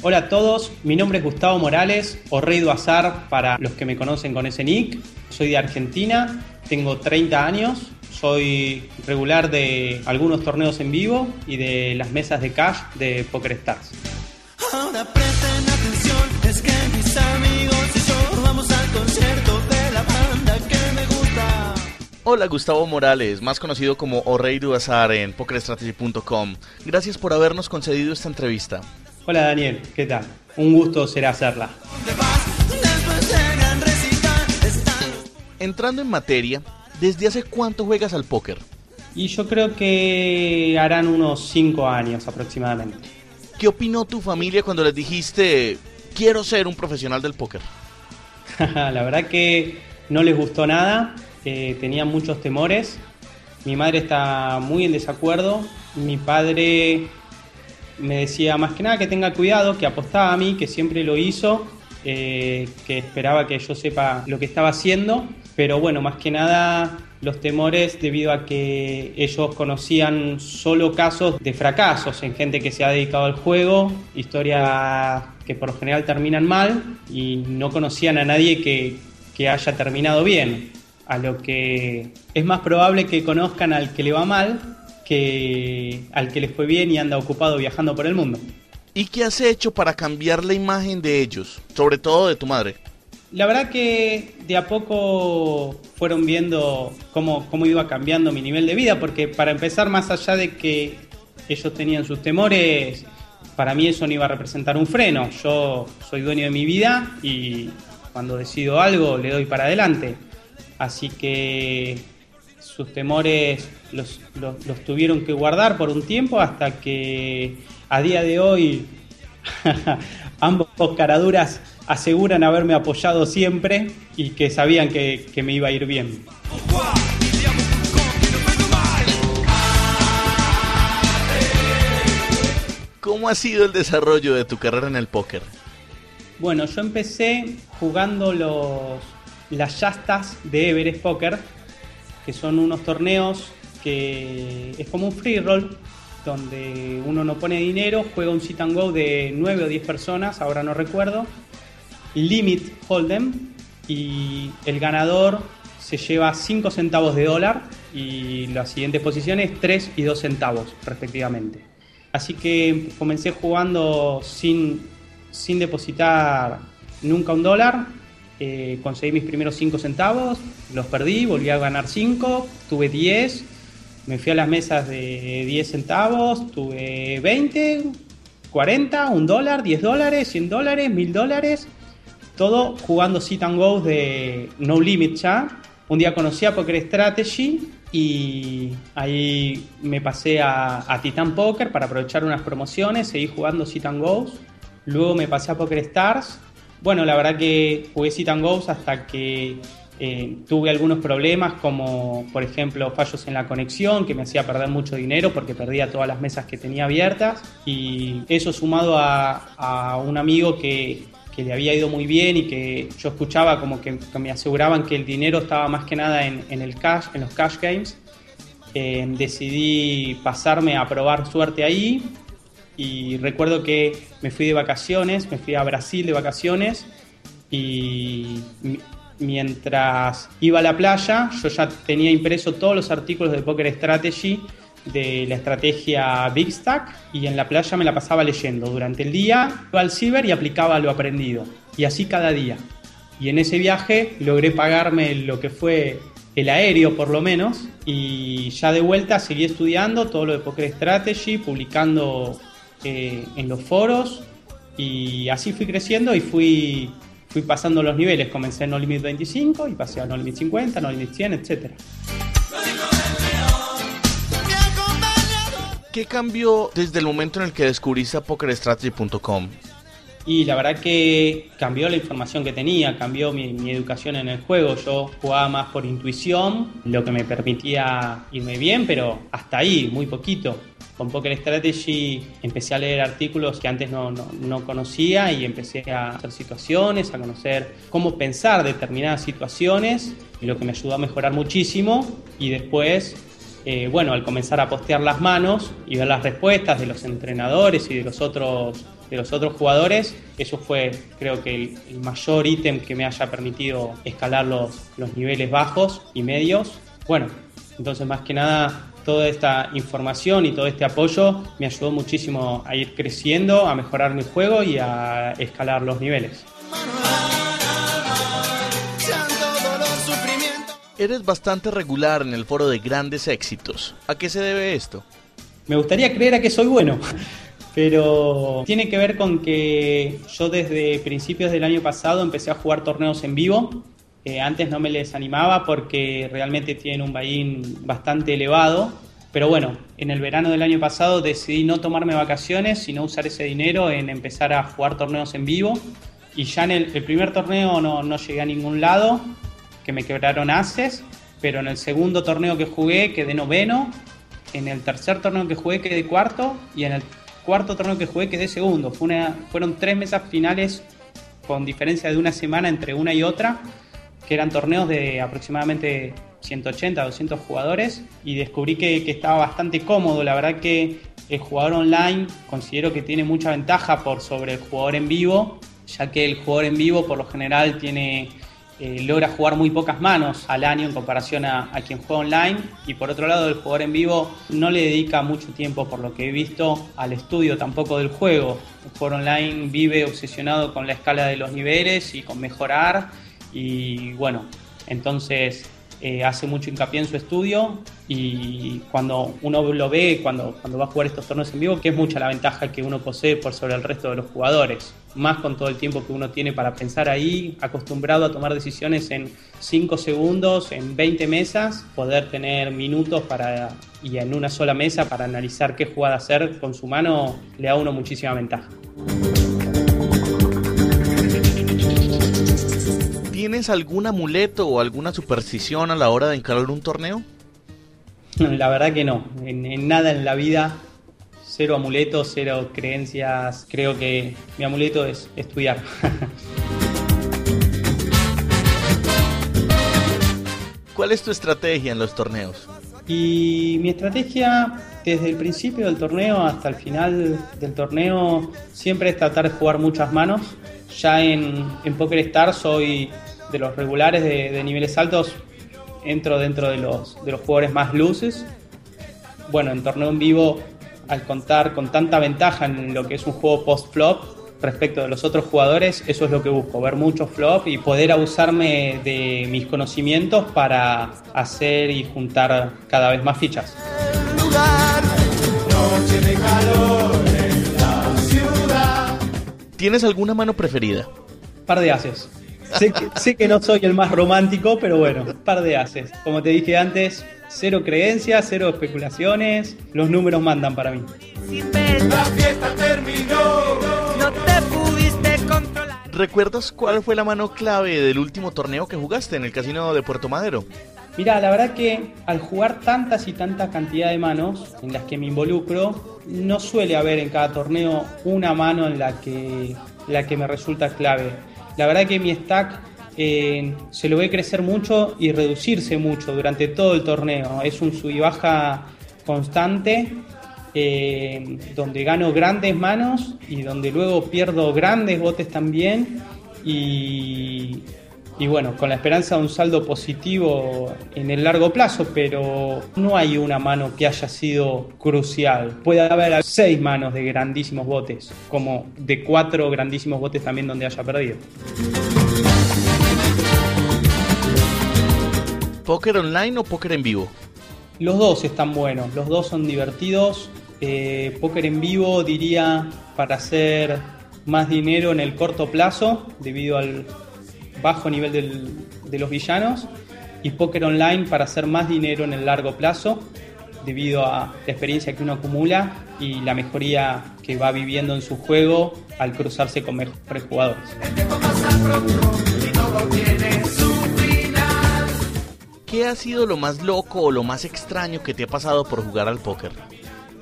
Hola a todos, mi nombre es Gustavo Morales, o Rey do Azar para los que me conocen con ese nick. Soy de Argentina, tengo 30 años, soy regular de algunos torneos en vivo y de las mesas de cash de Poker Hola Gustavo Morales, más conocido como Orrey Duazar en PokerStrategy.com. Gracias por habernos concedido esta entrevista. Hola Daniel, ¿qué tal? Un gusto será hacerla. Entrando en materia, ¿desde hace cuánto juegas al póker? Y yo creo que harán unos 5 años aproximadamente. ¿Qué opinó tu familia cuando les dijiste quiero ser un profesional del póker? La verdad que no les gustó nada, eh, tenían muchos temores. Mi madre está muy en desacuerdo. Mi padre me decía más que nada que tenga cuidado, que apostaba a mí, que siempre lo hizo, eh, que esperaba que yo sepa lo que estaba haciendo. Pero bueno, más que nada los temores debido a que ellos conocían solo casos de fracasos en gente que se ha dedicado al juego, historias que por lo general terminan mal y no conocían a nadie que, que haya terminado bien. A lo que es más probable que conozcan al que le va mal que al que les fue bien y anda ocupado viajando por el mundo. ¿Y qué has hecho para cambiar la imagen de ellos, sobre todo de tu madre? La verdad que de a poco fueron viendo cómo, cómo iba cambiando mi nivel de vida, porque para empezar, más allá de que ellos tenían sus temores, para mí eso no iba a representar un freno. Yo soy dueño de mi vida y cuando decido algo le doy para adelante. Así que sus temores los, tuvieron que guardar por un tiempo hasta que a día de hoy ambos caraduras aseguran haberme apoyado siempre y que sabían que me iba a ir bien. ¿Cómo ha sido el desarrollo de tu carrera en el póker? Bueno, yo empecé jugando los, las yastas de Everest Poker, que son unos torneos que es como un free roll, donde uno no pone dinero, juega un sit and go de 9 o 10 personas, ahora no recuerdo, limit hold'em, y el ganador se lleva 5 centavos de dólar y las siguientes posiciones 3 y 2 centavos respectivamente. Así que comencé jugando sin, sin depositar nunca un dólar. eh, conseguí mis primeros 5 centavos, los perdí, volví a ganar 5, tuve 10, me fui a las mesas de 10 centavos, tuve 20, 40, 1 dólar, 10 dólares, 100 dólares, 1000 dólares, todo jugando sit and goes de no limit ya. Un día conocí a Poker Strategy y ahí me pasé a, a Titan Poker para aprovechar unas promociones, seguí jugando sit and goes. Luego me pasé a Poker Stars. Bueno, la verdad que jugué sit and goes hasta que eh, tuve algunos problemas como por ejemplo fallos en la conexión que me hacía perder mucho dinero porque perdía todas las mesas que tenía abiertas y eso sumado a, un amigo que, que le había ido muy bien y que yo escuchaba como que, me aseguraban que el dinero estaba más que nada en, en el cash, en los cash games. Eh, decidí pasarme a probar suerte ahí y recuerdo que me fui de vacaciones, me fui a Brasil de vacaciones y mi- mientras iba a la playa yo ya tenía impreso todos los artículos de Poker Strategy de la estrategia Big Stack y en la playa me la pasaba leyendo. Durante el día iba al ciber y aplicaba lo aprendido. Y así cada día. Y en ese viaje logré pagarme lo que fue el aéreo por lo menos. Y ya de vuelta seguí estudiando todo lo de Poker Strategy, publicando eh, en los foros. Y así fui creciendo y fui, fui pasando los niveles. Comencé en No Limit 25 y pasé a No Limit 50, No Limit 100, etcétera. ¿Qué cambió desde el momento en el que descubriste a PokerStrategy.com? Y la verdad que cambió la información que tenía, cambió mi, mi educación en el juego. Yo jugaba más por intuición, lo que me permitía irme bien, pero hasta ahí, muy poquito. Con Poker Strategy empecé a leer artículos que antes no, no, no, conocía y empecé a hacer situaciones, a conocer cómo pensar determinadas situaciones, lo que me ayudó a mejorar muchísimo y después, eh, bueno, al comenzar a postear las manos y ver las respuestas de los entrenadores y de los otros de los otros jugadores, eso fue creo que el, el mayor ítem que me haya permitido escalar los, los niveles bajos y medios. Bueno, entonces más que nada toda esta información y todo este apoyo me ayudó muchísimo a ir creciendo, a mejorar mi juego y a escalar los niveles. Eres bastante regular en el foro de grandes éxitos. ¿A qué se debe esto? Me gustaría creer a que soy bueno, pero tiene que ver con que yo desde principios del año pasado empecé a jugar torneos en vivo. Eh, antes no me les animaba porque realmente tienen un buy bastante elevado. Pero bueno, en el verano del año pasado decidí no tomarme vacaciones, sino usar ese dinero en empezar a jugar torneos en vivo. Y ya en el, el primer torneo no, no llegué a ningún lado, que me quebraron haces, pero en el segundo torneo que jugué quedé noveno, en el tercer torneo que jugué quedé cuarto y en el cuarto torneo que jugué quedé segundo. Fue una, fueron tres mesas finales con diferencia de una semana entre una y otra, que eran torneos de aproximadamente 180, 200 jugadores y descubrí que, estaba bastante cómodo. La verdad que el jugador online considero que tiene mucha ventaja por sobre el jugador en vivo, ya que el jugador en vivo por lo general tiene eh, logra jugar muy pocas manos al año en comparación a, a, quien juega online y por otro lado el jugador en vivo no le dedica mucho tiempo por lo que he visto al estudio tampoco del juego. El jugador online vive obsesionado con la escala de los niveles y con mejorar y bueno, entonces eh, hace mucho hincapié en su estudio y cuando uno lo ve, cuando, cuando va a jugar estos torneos en vivo, que es mucha la ventaja que uno posee por sobre el resto de los jugadores, más con todo el tiempo que uno tiene para pensar ahí, acostumbrado a tomar decisiones en 5 segundos, en 20 mesas, poder tener minutos para y en una sola mesa para analizar qué jugada hacer con su mano, le da a uno muchísima ventaja. ¿Tienes algún amuleto o alguna superstición a la hora de encarar un torneo? La verdad que no. En, en, nada en la vida, cero amuletos, cero creencias. Creo que mi amuleto es estudiar. ¿Cuál es tu estrategia en los torneos? Y mi estrategia desde el principio del torneo hasta el final del torneo siempre es tratar de jugar muchas manos. Ya en, en Poker Star soy de los regulares de, de, niveles altos, entro dentro de los, de los jugadores más luces. Bueno, en torneo en vivo, al contar con tanta ventaja en lo que es un juego post-flop respecto de los otros jugadores, eso es lo que busco, ver muchos flop y poder abusarme de mis conocimientos para hacer y juntar cada vez más fichas. ¿Tienes alguna mano preferida? Par de haces. Sé que, sé que, no soy el más romántico, pero bueno, par de haces. Como te dije antes, cero creencias, cero especulaciones, los números mandan para mí. La fiesta terminó, no te pudiste controlar. ¿Recuerdas cuál fue la mano clave del último torneo que jugaste en el casino de Puerto Madero? Mira, la verdad que al jugar tantas y tanta cantidad de manos en las que me involucro, no suele haber en cada torneo una mano en la que, la que me resulta clave la verdad que mi stack eh, se lo ve crecer mucho y reducirse mucho durante todo el torneo. Es un sub y baja constante eh, donde gano grandes manos y donde luego pierdo grandes botes también. Y bueno, con la esperanza de un saldo positivo en el largo plazo, pero no hay una mano que haya sido crucial. Puede haber seis manos de grandísimos botes, como de cuatro grandísimos botes también donde haya perdido. ¿Póker online o póker en vivo? Los dos están buenos, los dos son divertidos. Eh, póker en vivo diría para hacer más dinero en el corto plazo, debido al bajo nivel del, de los villanos y póker online para hacer más dinero en el largo plazo debido a la experiencia que uno acumula y la mejoría que va viviendo en su juego al cruzarse con mejores jugadores. ¿Qué ha sido lo más loco o lo más extraño que te ha pasado por jugar al póker?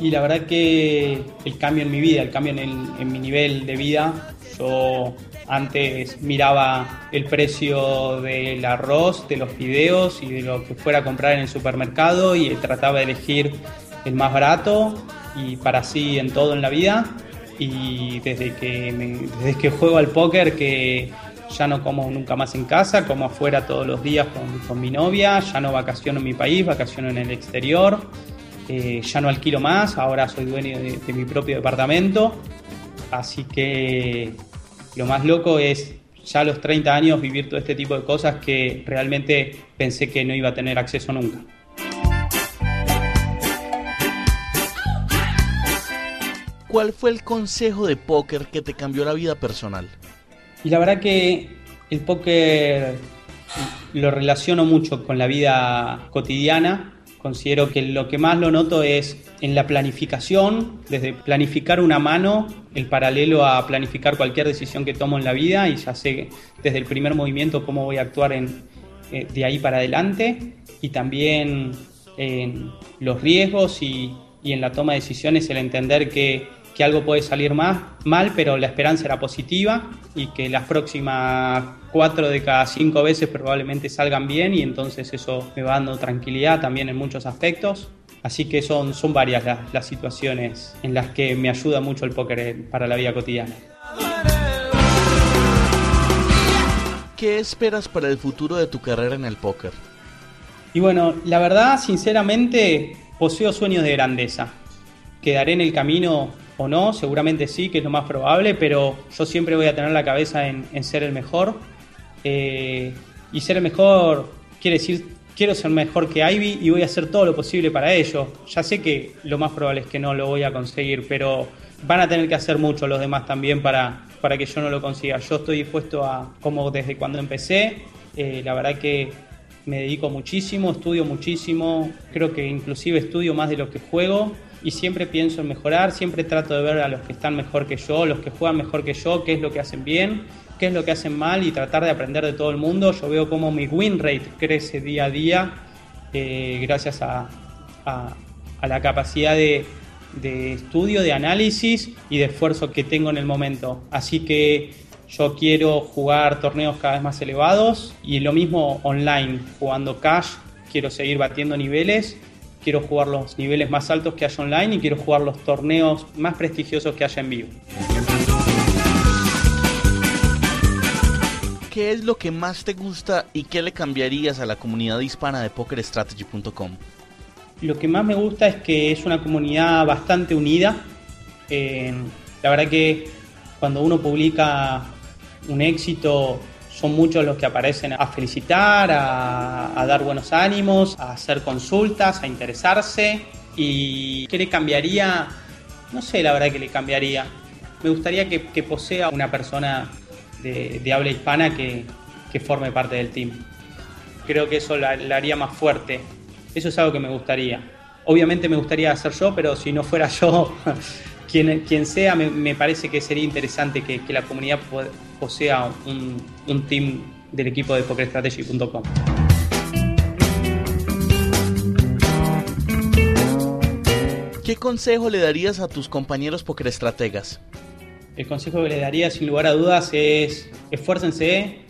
Y la verdad que el cambio en mi vida, el cambio en, en mi nivel de vida, yo antes miraba el precio del arroz, de los fideos y de lo que fuera a comprar en el supermercado y trataba de elegir el más barato y para así en todo en la vida. Y desde que, desde que juego al póker que ya no como nunca más en casa, como afuera todos los días con, con mi novia, ya no vacaciono en mi país, vacaciono en el exterior, eh, ya no alquilo más, ahora soy dueño de, de mi propio departamento. Así que lo más loco es ya a los 30 años vivir todo este tipo de cosas que realmente pensé que no iba a tener acceso nunca. ¿Cuál fue el consejo de póker que te cambió la vida personal? Y la verdad que el póker lo relaciono mucho con la vida cotidiana. Considero que lo que más lo noto es en la planificación, desde planificar una mano, el paralelo a planificar cualquier decisión que tomo en la vida y ya sé desde el primer movimiento cómo voy a actuar en, eh, de ahí para adelante y también en los riesgos y, y en la toma de decisiones el entender que que algo puede salir más, mal, pero la esperanza era positiva y que las próximas cuatro de cada cinco veces probablemente salgan bien y entonces eso me va dando tranquilidad también en muchos aspectos. Así que son, son varias las, las situaciones en las que me ayuda mucho el póker para la vida cotidiana. ¿Qué esperas para el futuro de tu carrera en el póker? Y bueno, la verdad, sinceramente, poseo sueños de grandeza. Quedaré en el camino o no, seguramente sí, que es lo más probable, pero yo siempre voy a tener la cabeza en, en ser el mejor. Eh, y ser el mejor quiere decir, quiero ser mejor que Ivy y voy a hacer todo lo posible para ello. Ya sé que lo más probable es que no lo voy a conseguir, pero van a tener que hacer mucho los demás también para, para que yo no lo consiga. Yo estoy dispuesto a, como desde cuando empecé, eh, la verdad que me dedico muchísimo, estudio muchísimo, creo que inclusive estudio más de lo que juego y siempre pienso en mejorar, siempre trato de ver a los que están mejor que yo, los que juegan mejor que yo, qué es lo que hacen bien, qué es lo que hacen mal y tratar de aprender de todo el mundo. Yo veo cómo mi win rate crece día a día eh, gracias a, la capacidad de estudio, de análisis y de esfuerzo que tengo en el momento. Así que yo quiero jugar torneos cada vez más elevados y lo mismo online, jugando cash, quiero seguir batiendo niveles quiero jugar los niveles más altos que haya online y quiero jugar los torneos más prestigiosos que haya en vivo. ¿Qué es lo que más te gusta y qué le cambiarías a la comunidad hispana de PokerStrategy.com? Lo que más me gusta es que es una comunidad bastante unida. Eh, la verdad que cuando uno publica un éxito son muchos los que aparecen a felicitar, a, dar buenos ánimos, a hacer consultas, a interesarse. ¿Y qué le cambiaría? No sé la verdad que le cambiaría. Me gustaría que, posea una persona de, habla hispana que, que, forme parte del team. Creo que eso la, la, haría más fuerte. Eso es algo que me gustaría. Obviamente me gustaría hacer yo, pero si no fuera yo, quien, quien sea, me, me, parece que sería interesante que, que la comunidad posea un, un, team del equipo de PokerStrategy.com. ¿Qué consejo le darías a tus compañeros pokerestrategas? El consejo que le daría, sin lugar a dudas, es esfuércense,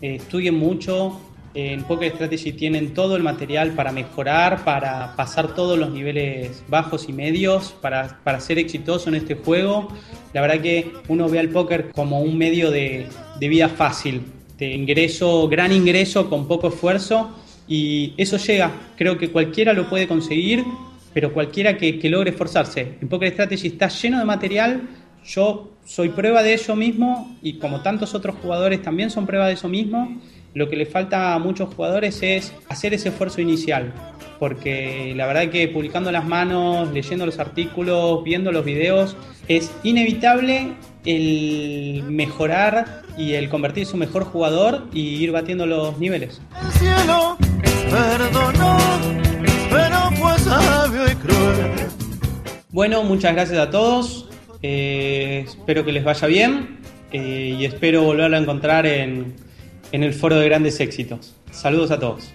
eh, estudien mucho, en Poker Strategy tienen todo el material para mejorar, para pasar todos los niveles bajos y medios, para, para ser exitoso en este juego. La verdad que uno ve al póker como un medio de, de vida fácil, de ingreso, gran ingreso con poco esfuerzo y eso llega. Creo que cualquiera lo puede conseguir, pero cualquiera que, que logre esforzarse. En Poker Strategy está lleno de material. Yo soy prueba de ello mismo y como tantos otros jugadores también son prueba de eso mismo lo que le falta a muchos jugadores es hacer ese esfuerzo inicial, porque la verdad que publicando las manos, leyendo los artículos, viendo los videos, es inevitable el mejorar y el convertirse en un mejor jugador y ir batiendo los niveles. El cielo perdonó, pero fue sabio y cruel. Bueno, muchas gracias a todos. Eh, espero que les vaya bien eh, y espero volverlo a encontrar en, en el foro de grandes éxitos. Saludos a todos.